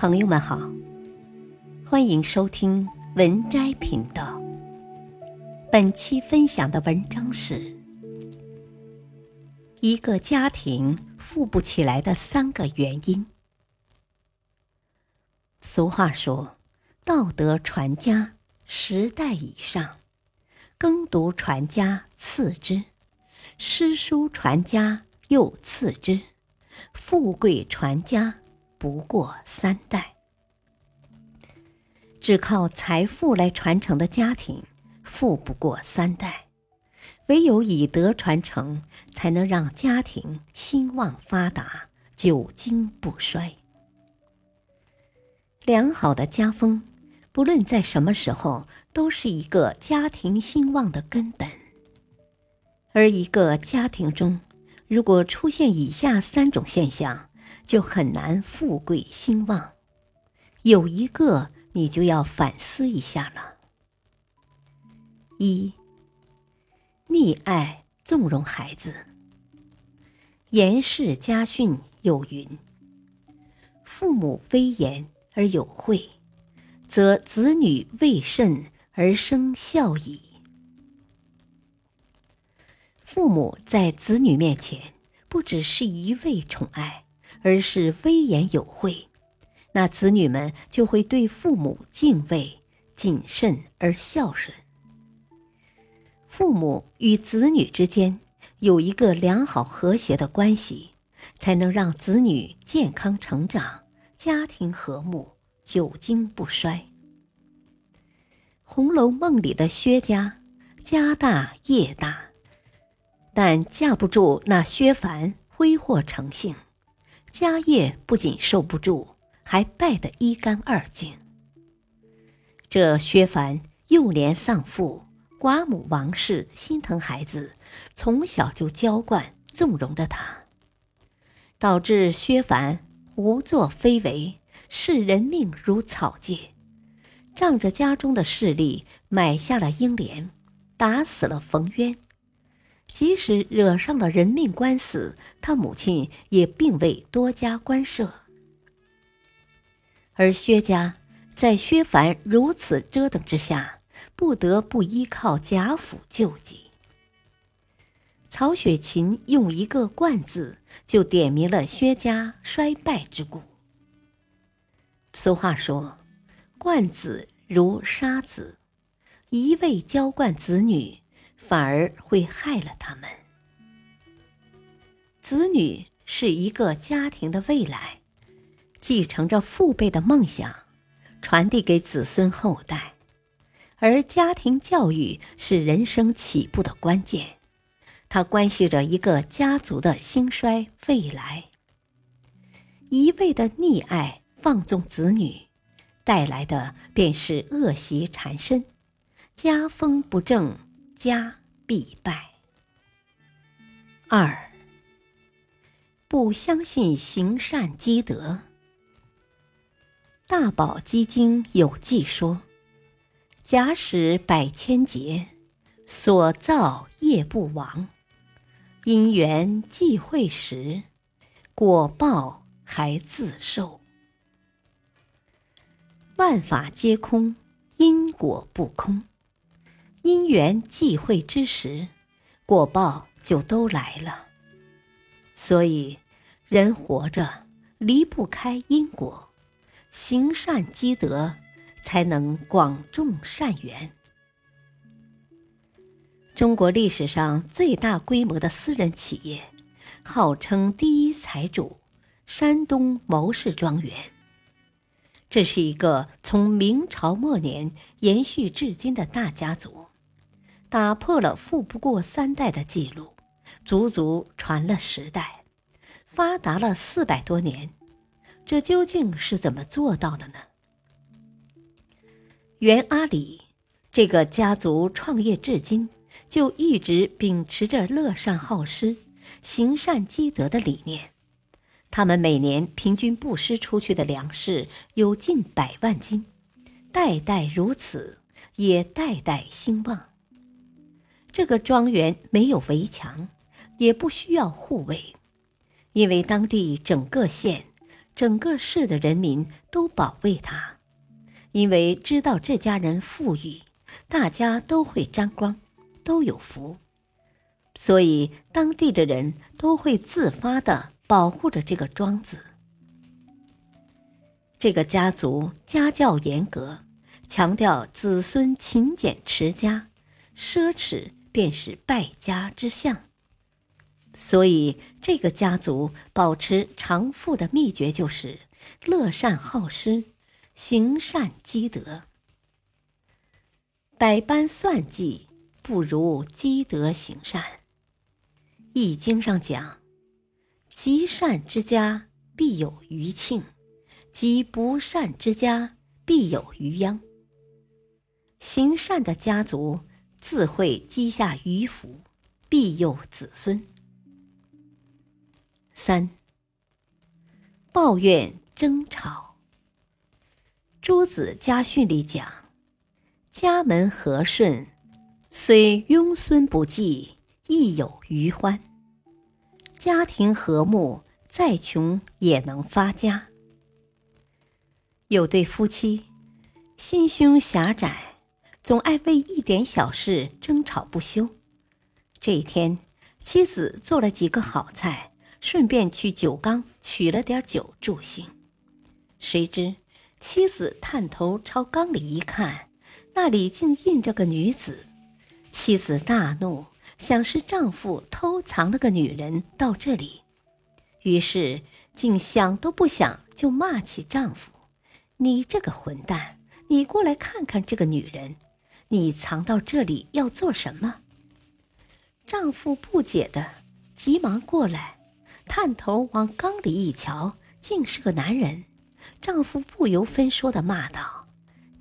朋友们好，欢迎收听文摘频道。本期分享的文章是：一个家庭富不起来的三个原因。俗话说：“道德传家，十代以上；耕读传家，次之；诗书传家，又次之；富贵传家。”不过三代，只靠财富来传承的家庭，富不过三代；唯有以德传承，才能让家庭兴旺发达，久经不衰。良好的家风，不论在什么时候，都是一个家庭兴旺的根本。而一个家庭中，如果出现以下三种现象，就很难富贵兴旺，有一个你就要反思一下了。一，溺爱纵容孩子。严氏家训有云：“父母威严而有惠，则子女未甚而生孝矣。”父母在子女面前，不只是一味宠爱。而是威严有惠，那子女们就会对父母敬畏、谨慎而孝顺。父母与子女之间有一个良好和谐的关系，才能让子女健康成长，家庭和睦，久经不衰。《红楼梦》里的薛家，家大业大，但架不住那薛蟠挥霍成性。家业不仅受不住，还败得一干二净。这薛蟠幼年丧父，寡母王氏心疼孩子，从小就娇惯纵容着他，导致薛蟠无作非为，视人命如草芥，仗着家中的势力买下了英莲，打死了冯渊。即使惹上了人命官司，他母亲也并未多加关涉。而薛家在薛蟠如此折腾之下，不得不依靠贾府救济。曹雪芹用一个“冠”字，就点明了薛家衰败之故。俗话说：“惯子如杀子”，一味娇惯子女。反而会害了他们。子女是一个家庭的未来，继承着父辈的梦想，传递给子孙后代。而家庭教育是人生起步的关键，它关系着一个家族的兴衰未来。一味的溺爱放纵子女，带来的便是恶习缠身，家风不正。家必败。二，不相信行善积德。大宝积经有记说：“假使百千劫，所造业不亡；因缘际会时，果报还自受。万法皆空，因果不空。”因缘际会之时，果报就都来了。所以，人活着离不开因果，行善积德，才能广种善缘。中国历史上最大规模的私人企业，号称第一财主——山东牟氏庄园。这是一个从明朝末年延续至今的大家族。打破了富不过三代的记录，足足传了十代，发达了四百多年，这究竟是怎么做到的呢？袁阿里这个家族创业至今，就一直秉持着乐善好施、行善积德的理念。他们每年平均布施出去的粮食有近百万斤，代代如此，也代代兴旺。这个庄园没有围墙，也不需要护卫，因为当地整个县整个市的人民都保卫他，因为知道这家人富裕，大家都会沾光，都有福，所以当地的人都会自发的保护着这个庄子。这个家族家教严格，强调子孙勤俭持家，奢侈便是败家之相。所以，这个家族保持长富的秘诀就是乐善好施，行善积德。百般算计不如积德行善。《易经》上讲：“积善之家必有余庆。”积不善之家，必有余殃。行善的家族自会积下余福，庇佑子孙。三、抱怨争吵。诸子家训里讲：“家门和顺，虽庸孙不济，亦有余欢。家庭和睦，再穷也能发家。”有对夫妻，心胸狭窄，总爱为一点小事争吵不休。这一天，妻子做了几个好菜，顺便去酒缸取了点酒助兴。谁知妻子探头朝缸里一看，那里竟印着个女子。妻子大怒，想是丈夫偷藏了个女人到这里，于是竟想都不想就骂起丈夫。你这个混蛋！你过来看看这个女人，你藏到这里要做什么？丈夫不解的，急忙过来，探头往缸里一瞧，竟是个男人。丈夫不由分说的骂道：“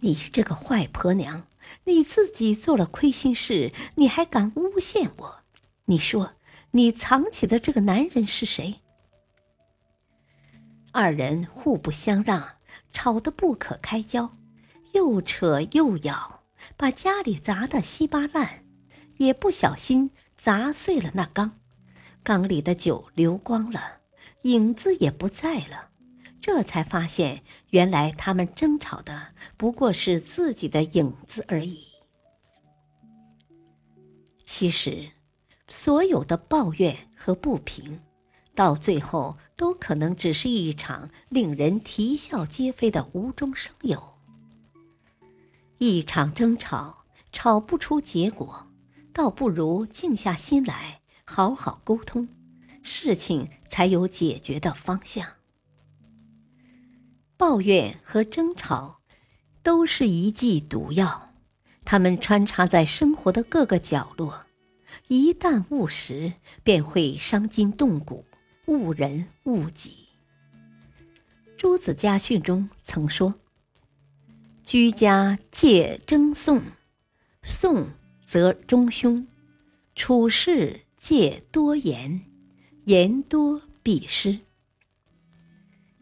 你这个坏婆娘，你自己做了亏心事，你还敢诬陷我？你说，你藏起的这个男人是谁？”二人互不相让。吵得不可开交，又扯又咬，把家里砸得稀巴烂，也不小心砸碎了那缸，缸里的酒流光了，影子也不在了。这才发现，原来他们争吵的不过是自己的影子而已。其实，所有的抱怨和不平。到最后，都可能只是一场令人啼笑皆非的无中生有。一场争吵，吵不出结果，倒不如静下心来，好好沟通，事情才有解决的方向。抱怨和争吵，都是一剂毒药，它们穿插在生活的各个角落，一旦误食，便会伤筋动骨。误人误己。朱子家训中曾说：“居家戒争讼，讼则中凶；处事戒多言，言多必失。”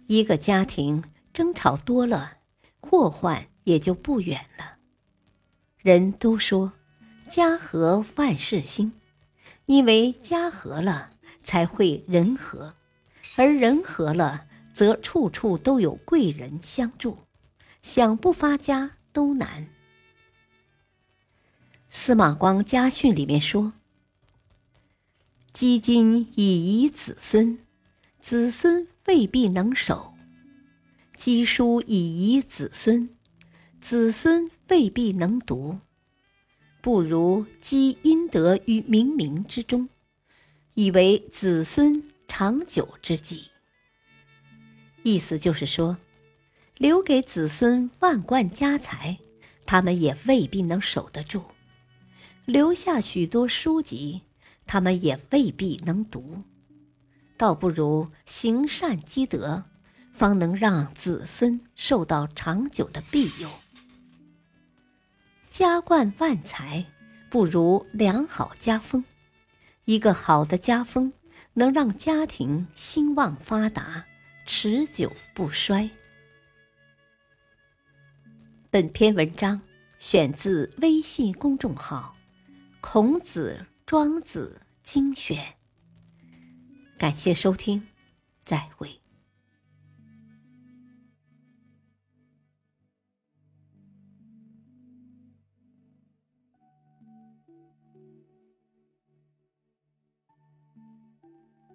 一个家庭争吵多了，祸患也就不远了。人都说“家和万事兴”，因为家和了。才会人和，而人和了，则处处都有贵人相助，想不发家都难。司马光家训里面说：“积金以遗子孙，子孙未必能守；积书以遗子孙，子孙未必能读。不如积阴德于冥冥之中。”以为子孙长久之计，意思就是说，留给子孙万贯家财，他们也未必能守得住；留下许多书籍，他们也未必能读。倒不如行善积德，方能让子孙受到长久的庇佑。家冠万财，不如良好家风。一个好的家风，能让家庭兴旺发达、持久不衰。本篇文章选自微信公众号《孔子庄子精选》，感谢收听，再会。